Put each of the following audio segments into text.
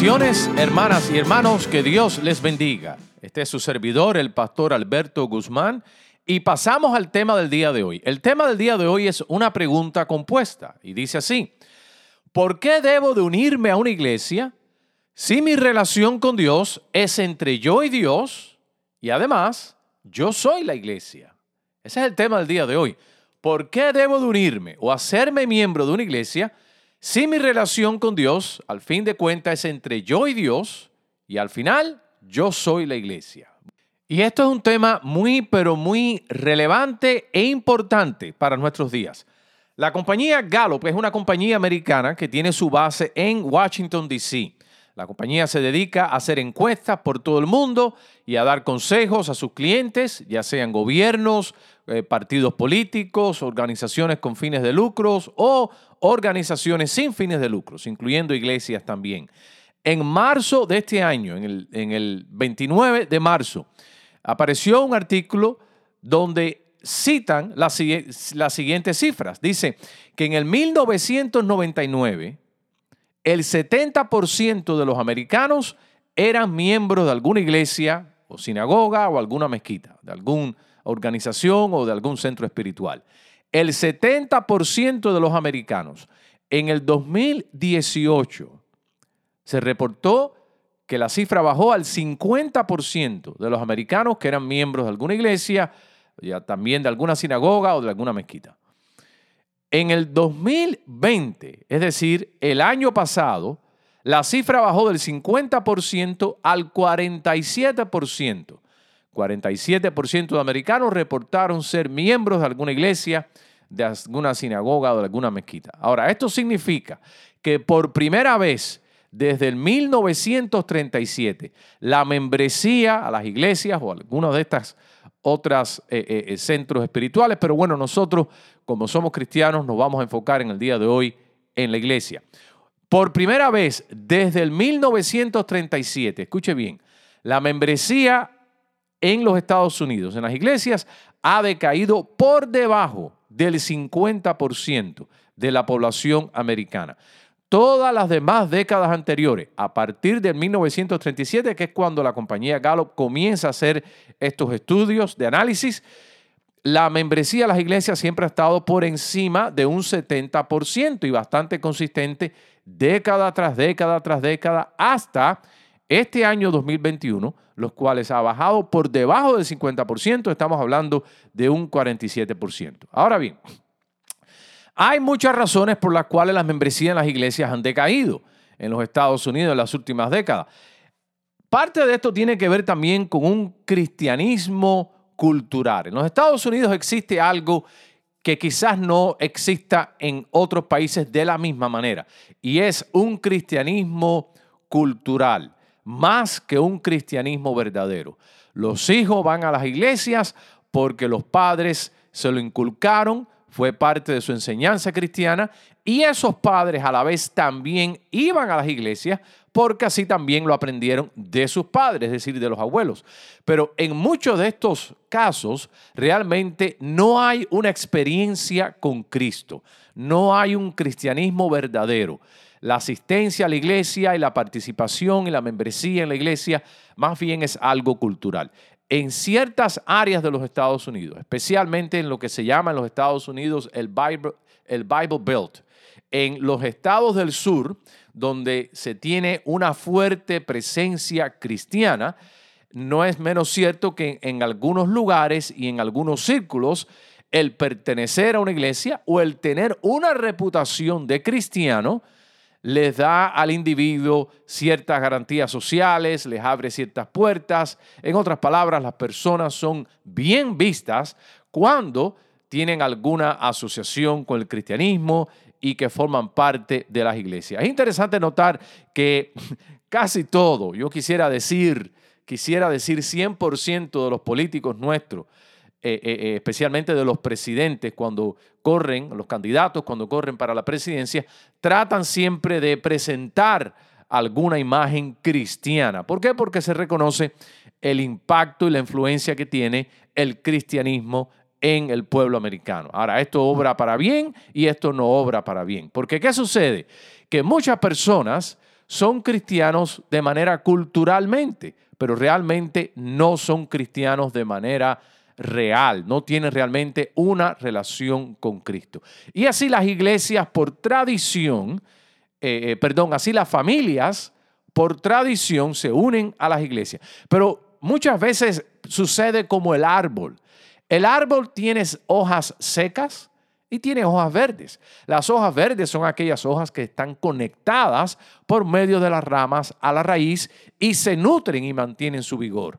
Hermanas y hermanos, que Dios les bendiga. Este es su servidor, el pastor Alberto Guzmán, y pasamos al tema del día de hoy. El tema del día de hoy es una pregunta compuesta y dice así, ¿por qué debo de unirme a una iglesia si mi relación con Dios es entre yo y Dios y además yo soy la iglesia? Ese es el tema del día de hoy. ¿Por qué debo de unirme o hacerme miembro de una iglesia? Si mi relación con Dios, al fin de cuentas, es entre yo y Dios, y al final yo soy la iglesia. Y esto es un tema muy, pero muy relevante e importante para nuestros días. La compañía Gallup es una compañía americana que tiene su base en Washington, D.C. La compañía se dedica a hacer encuestas por todo el mundo y a dar consejos a sus clientes, ya sean gobiernos, eh, partidos políticos, organizaciones con fines de lucros o organizaciones sin fines de lucros, incluyendo iglesias también. En marzo de este año, en el, en el 29 de marzo, apareció un artículo donde citan las, las siguientes cifras. Dice que en el 1999, el 70% de los americanos eran miembros de alguna iglesia o sinagoga o alguna mezquita, de algún organización o de algún centro espiritual. El 70% de los americanos en el 2018 se reportó que la cifra bajó al 50% de los americanos que eran miembros de alguna iglesia, ya también de alguna sinagoga o de alguna mezquita. En el 2020, es decir, el año pasado, la cifra bajó del 50% al 47%. 47% de americanos reportaron ser miembros de alguna iglesia, de alguna sinagoga o de alguna mezquita. Ahora, esto significa que por primera vez desde el 1937, la membresía a las iglesias o a de estas otras eh, eh, eh, centros espirituales, pero bueno, nosotros como somos cristianos nos vamos a enfocar en el día de hoy en la iglesia. Por primera vez desde el 1937, escuche bien, la membresía en los Estados Unidos, en las iglesias, ha decaído por debajo del 50% de la población americana. Todas las demás décadas anteriores, a partir del 1937, que es cuando la compañía Gallup comienza a hacer estos estudios de análisis, la membresía de las iglesias siempre ha estado por encima de un 70% y bastante consistente década tras década tras década hasta este año 2021, los cuales ha bajado por debajo del 50%, estamos hablando de un 47%. Ahora bien, hay muchas razones por las cuales las membresías en las iglesias han decaído en los Estados Unidos en las últimas décadas. Parte de esto tiene que ver también con un cristianismo cultural. En los Estados Unidos existe algo que quizás no exista en otros países de la misma manera, y es un cristianismo cultural más que un cristianismo verdadero. Los hijos van a las iglesias porque los padres se lo inculcaron, fue parte de su enseñanza cristiana y esos padres a la vez también iban a las iglesias porque así también lo aprendieron de sus padres, es decir, de los abuelos. Pero en muchos de estos casos realmente no hay una experiencia con Cristo, no hay un cristianismo verdadero la asistencia a la iglesia y la participación y la membresía en la iglesia más bien es algo cultural. En ciertas áreas de los Estados Unidos, especialmente en lo que se llama en los Estados Unidos el Bible, el Bible Belt, en los estados del sur, donde se tiene una fuerte presencia cristiana, no es menos cierto que en algunos lugares y en algunos círculos el pertenecer a una iglesia o el tener una reputación de cristiano les da al individuo ciertas garantías sociales, les abre ciertas puertas. En otras palabras, las personas son bien vistas cuando tienen alguna asociación con el cristianismo y que forman parte de las iglesias. Es interesante notar que casi todo, yo quisiera decir, quisiera decir 100% de los políticos nuestros, eh, eh, eh, especialmente de los presidentes cuando corren, los candidatos cuando corren para la presidencia, tratan siempre de presentar alguna imagen cristiana. ¿Por qué? Porque se reconoce el impacto y la influencia que tiene el cristianismo en el pueblo americano. Ahora, esto obra para bien y esto no obra para bien. Porque ¿qué sucede? Que muchas personas son cristianos de manera culturalmente, pero realmente no son cristianos de manera real, no tienen realmente una relación con Cristo. Y así las iglesias por tradición, eh, eh, perdón, así las familias por tradición se unen a las iglesias. Pero muchas veces sucede como el árbol. El árbol tiene hojas secas y tiene hojas verdes. Las hojas verdes son aquellas hojas que están conectadas por medio de las ramas a la raíz y se nutren y mantienen su vigor.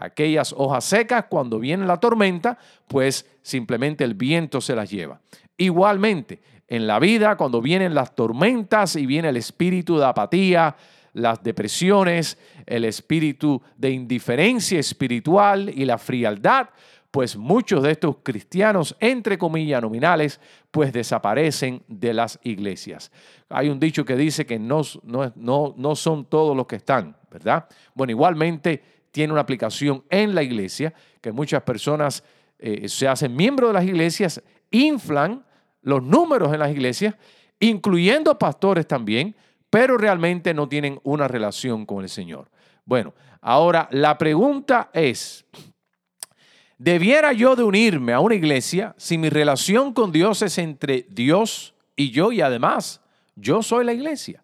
Aquellas hojas secas, cuando viene la tormenta, pues simplemente el viento se las lleva. Igualmente, en la vida, cuando vienen las tormentas y viene el espíritu de apatía, las depresiones, el espíritu de indiferencia espiritual y la frialdad, pues muchos de estos cristianos, entre comillas nominales, pues desaparecen de las iglesias. Hay un dicho que dice que no, no, no son todos los que están, ¿verdad? Bueno, igualmente tiene una aplicación en la iglesia, que muchas personas eh, se hacen miembros de las iglesias, inflan los números en las iglesias, incluyendo pastores también, pero realmente no tienen una relación con el Señor. Bueno, ahora la pregunta es, ¿Debiera yo de unirme a una iglesia si mi relación con Dios es entre Dios y yo y además yo soy la iglesia?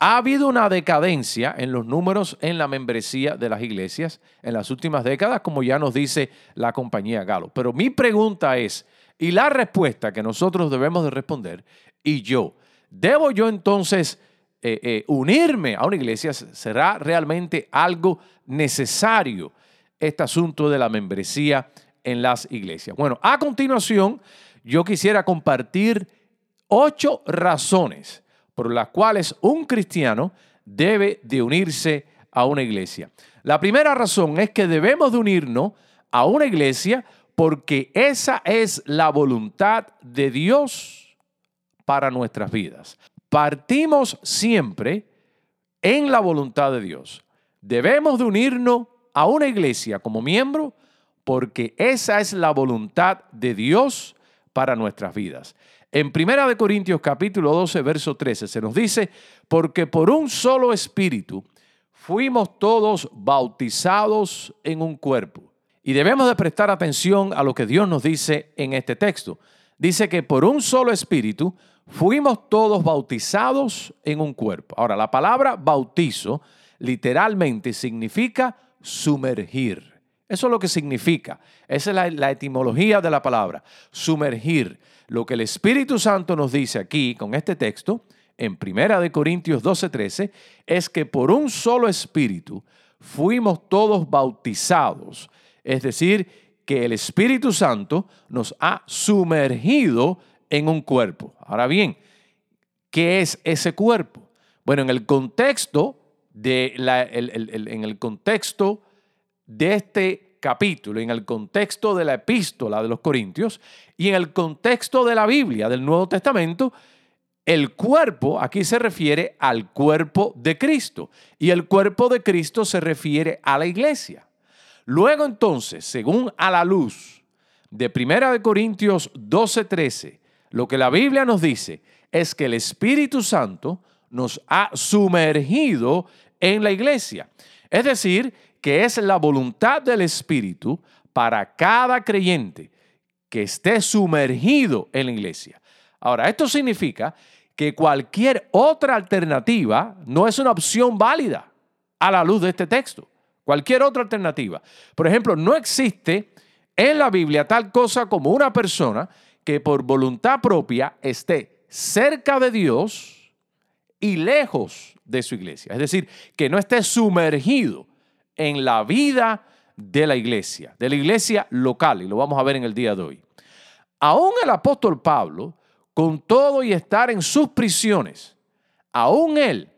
Ha habido una decadencia en los números en la membresía de las iglesias en las últimas décadas, como ya nos dice la compañía Galo. Pero mi pregunta es, y la respuesta que nosotros debemos de responder, y yo, ¿debo yo entonces eh, eh, unirme a una iglesia? ¿Será realmente algo necesario? este asunto de la membresía en las iglesias. Bueno, a continuación, yo quisiera compartir ocho razones por las cuales un cristiano debe de unirse a una iglesia. La primera razón es que debemos de unirnos a una iglesia porque esa es la voluntad de Dios para nuestras vidas. Partimos siempre en la voluntad de Dios. Debemos de unirnos a una iglesia como miembro porque esa es la voluntad de Dios para nuestras vidas. En Primera de Corintios capítulo 12, verso 13 se nos dice, porque por un solo espíritu fuimos todos bautizados en un cuerpo. Y debemos de prestar atención a lo que Dios nos dice en este texto. Dice que por un solo espíritu fuimos todos bautizados en un cuerpo. Ahora, la palabra bautizo literalmente significa sumergir. Eso es lo que significa. Esa es la, etimología de la palabra. Sumergir. Lo que el Espíritu Santo nos dice aquí con este texto, en Primera de Corintios 12:13, es que por un solo Espíritu fuimos todos bautizados. Es decir, que el Espíritu Santo nos ha sumergido en un cuerpo. Ahora bien, ¿qué es ese cuerpo? Bueno, en el contexto de la, en el contexto de este capítulo, en el contexto de la epístola de los Corintios y en el contexto de la Biblia, del Nuevo Testamento, el cuerpo aquí se refiere al cuerpo de Cristo y el cuerpo de Cristo se refiere a la iglesia. Luego entonces, según a la luz de 1 Corintios 12:13, lo que la Biblia nos dice es que el Espíritu Santo nos ha sumergido en la iglesia. Es decir, que es la voluntad del Espíritu para cada creyente que esté sumergido en la iglesia. Ahora, esto significa que cualquier otra alternativa no es una opción válida a la luz de este texto. Cualquier otra alternativa. Por ejemplo, no existe en la Biblia tal cosa como una persona que por voluntad propia esté cerca de Dios y lejos de su iglesia. Es decir, que no esté sumergido en la vida de la iglesia, de la iglesia local, y lo vamos a ver en el día de hoy. Aún el apóstol Pablo, con todo y estar en sus prisiones, aún él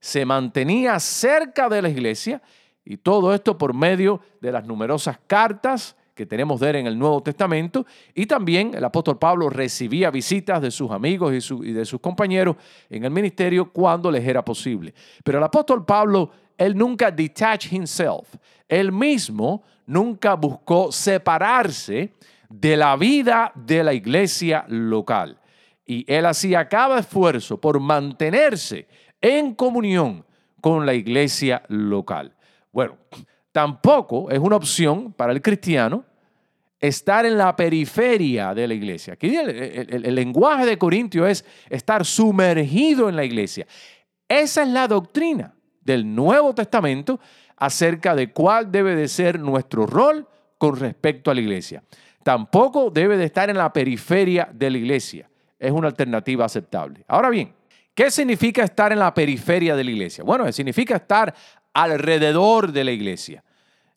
se mantenía cerca de la iglesia y todo esto por medio de las numerosas cartas que tenemos de él en el Nuevo Testamento y también el apóstol Pablo recibía visitas de sus amigos y, y de sus compañeros en el ministerio cuando les era posible. Pero el apóstol Pablo, él nunca detached himself, él mismo nunca buscó separarse de la vida de la iglesia local. Y él hacía cada esfuerzo por mantenerse en comunión con la iglesia local. Bueno, tampoco es una opción para el cristiano estar en la periferia de la iglesia. Aquí el, lenguaje de Corintio es estar sumergido en la iglesia. Esa es la doctrina del Nuevo Testamento acerca de cuál debe de ser nuestro rol con respecto a la iglesia. Tampoco debe de estar en la periferia de la iglesia. Es una alternativa aceptable. Ahora bien, ¿qué significa estar en la periferia de la iglesia? Bueno, significa estar alrededor de la iglesia.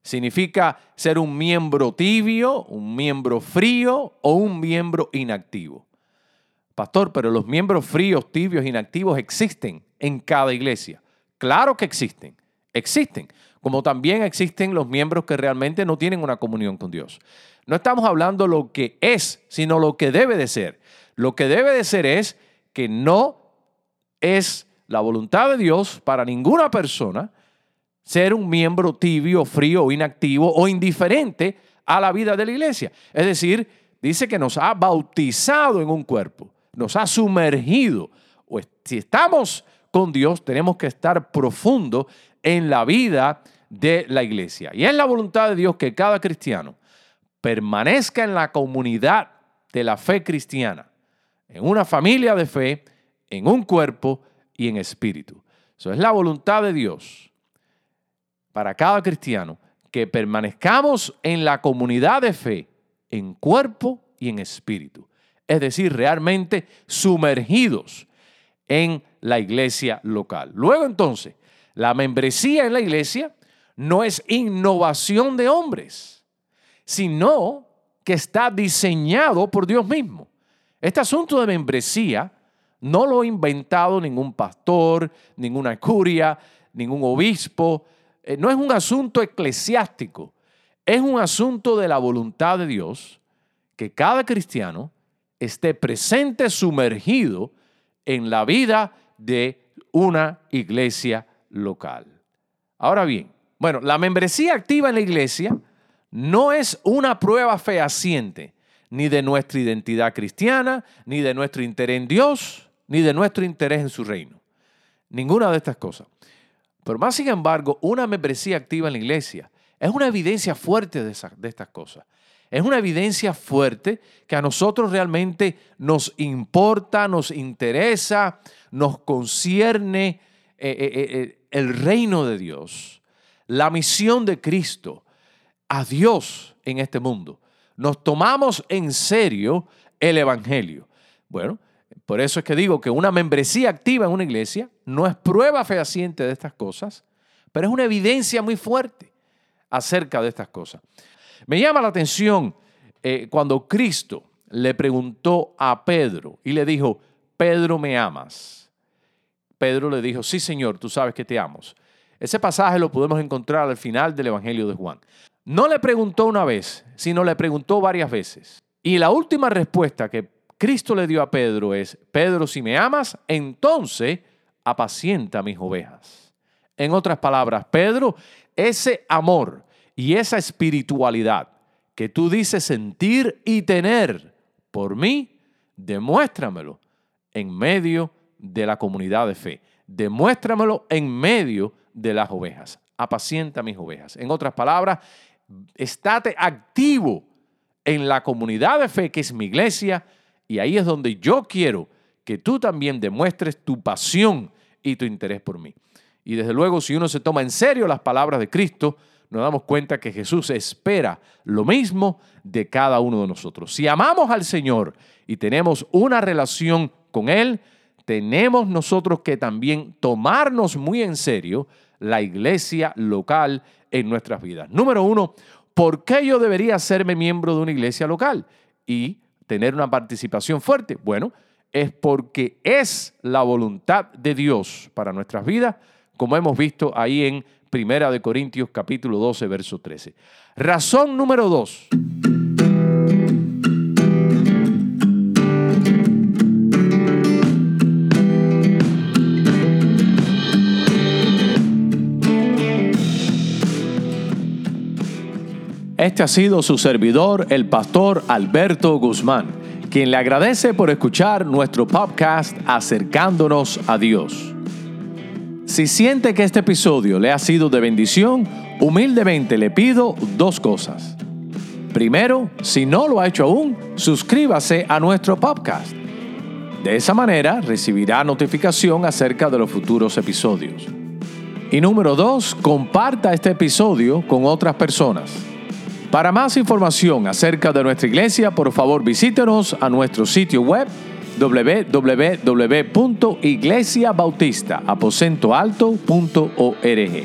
Significa ser un miembro tibio, un miembro frío o un miembro inactivo. Pastor, pero los miembros fríos, tibios, inactivos existen en cada iglesia. Claro que existen, existen como también existen los miembros que realmente no tienen una comunión con Dios. No estamos hablando lo que es, sino lo que debe de ser. Lo que debe de ser es que no es la voluntad de Dios para ninguna persona ser un miembro tibio, frío inactivo o indiferente a la vida de la iglesia. Es decir, dice que nos ha bautizado en un cuerpo, nos ha sumergido. O si estamos con Dios, tenemos que estar profundo en la vida de la iglesia. Y es la voluntad de Dios que cada cristiano permanezca en la comunidad de la fe cristiana, en una familia de fe, en un cuerpo y en espíritu. Eso es la voluntad de Dios para cada cristiano, que permanezcamos en la comunidad de fe, en cuerpo y en espíritu. Es decir, realmente sumergidos en la iglesia local. Luego entonces, la membresía en la iglesia no es innovación de hombres, sino que está diseñado por Dios mismo. Este asunto de membresía no lo ha inventado ningún pastor, ninguna curia, ningún obispo. Eh, no es un asunto eclesiástico, es un asunto de la voluntad de Dios que cada cristiano esté presente, sumergido en la vida de una iglesia local. Ahora bien, bueno, la membresía activa en la iglesia no es una prueba fehaciente ni de nuestra identidad cristiana, ni de nuestro interés en Dios, ni de nuestro interés en su reino. Ninguna de estas cosas. Pero más sin embargo, una membresía activa en la iglesia es una evidencia fuerte de, de estas cosas. Es una evidencia fuerte que a nosotros realmente nos importa, nos interesa, nos concierne eh, eh, eh, el reino de Dios, la misión de Cristo, a Dios en este mundo. Nos tomamos en serio el Evangelio. Bueno, por eso es que digo que una membresía activa en una iglesia no es prueba fehaciente de estas cosas, pero es una evidencia muy fuerte acerca de estas cosas. Me llama la atención cuando Cristo le preguntó a Pedro y le dijo, Pedro, ¿me amas? Pedro le dijo, sí Señor, tú sabes que te amo. Ese pasaje lo podemos encontrar al final del Evangelio de Juan. No le preguntó una vez, sino le preguntó varias veces. Y la última respuesta que Cristo le dio a Pedro es, Pedro, si me amas, entonces apacienta mis ovejas. En otras palabras, Pedro, ese amor y esa espiritualidad que tú dices sentir y tener por mí, demuéstramelo en medio de la comunidad de fe. Demuéstramelo en medio de las ovejas. Apacienta mis ovejas. En otras palabras, estate activo en la comunidad de fe que es mi iglesia y ahí es donde yo quiero que tú también demuestres tu pasión y tu interés por mí. Y desde luego, si uno se toma en serio las palabras de Cristo, nos damos cuenta que Jesús espera lo mismo de cada uno de nosotros. Si amamos al Señor y tenemos una relación con Él, tenemos nosotros que también tomarnos muy en serio la iglesia local en nuestras vidas. Número uno, ¿por qué yo debería serme miembro de una iglesia local y tener una participación fuerte? Bueno, es porque es la voluntad de Dios para nuestras vidas, como hemos visto ahí en Primera de Corintios capítulo 12, verso 13. Razón número dos. Este ha sido su servidor, el pastor Alberto Guzmán, quien le agradece por escuchar nuestro podcast Acercándonos a Dios. Si siente que este episodio le ha sido de bendición, humildemente le pido dos cosas. Primero, si no lo ha hecho aún, suscríbase a nuestro podcast. De esa manera recibirá notificación acerca de los futuros episodios. Y número dos, comparta este episodio con otras personas. Para más información acerca de nuestra iglesia, por favor visítenos a nuestro sitio web www.iglesiabautistaaposentoalto.org.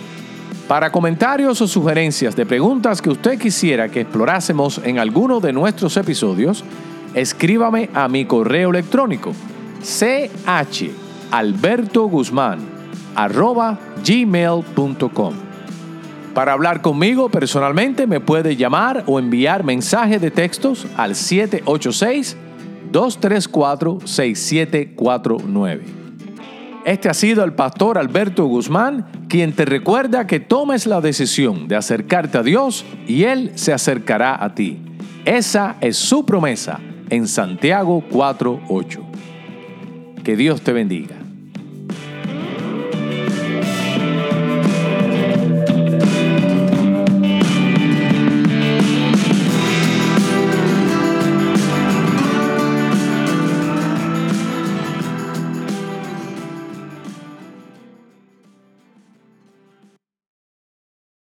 Para comentarios o sugerencias de preguntas que usted quisiera que explorásemos en alguno de nuestros episodios, escríbame a mi correo electrónico gmail.com Para hablar conmigo personalmente me puede llamar o enviar mensaje de textos al 786 234-6749. Este ha sido el pastor Alberto Guzmán, quien te recuerda que tomes la decisión de acercarte a Dios y Él se acercará a ti. Esa es su promesa en Santiago 4.8. Que Dios te bendiga.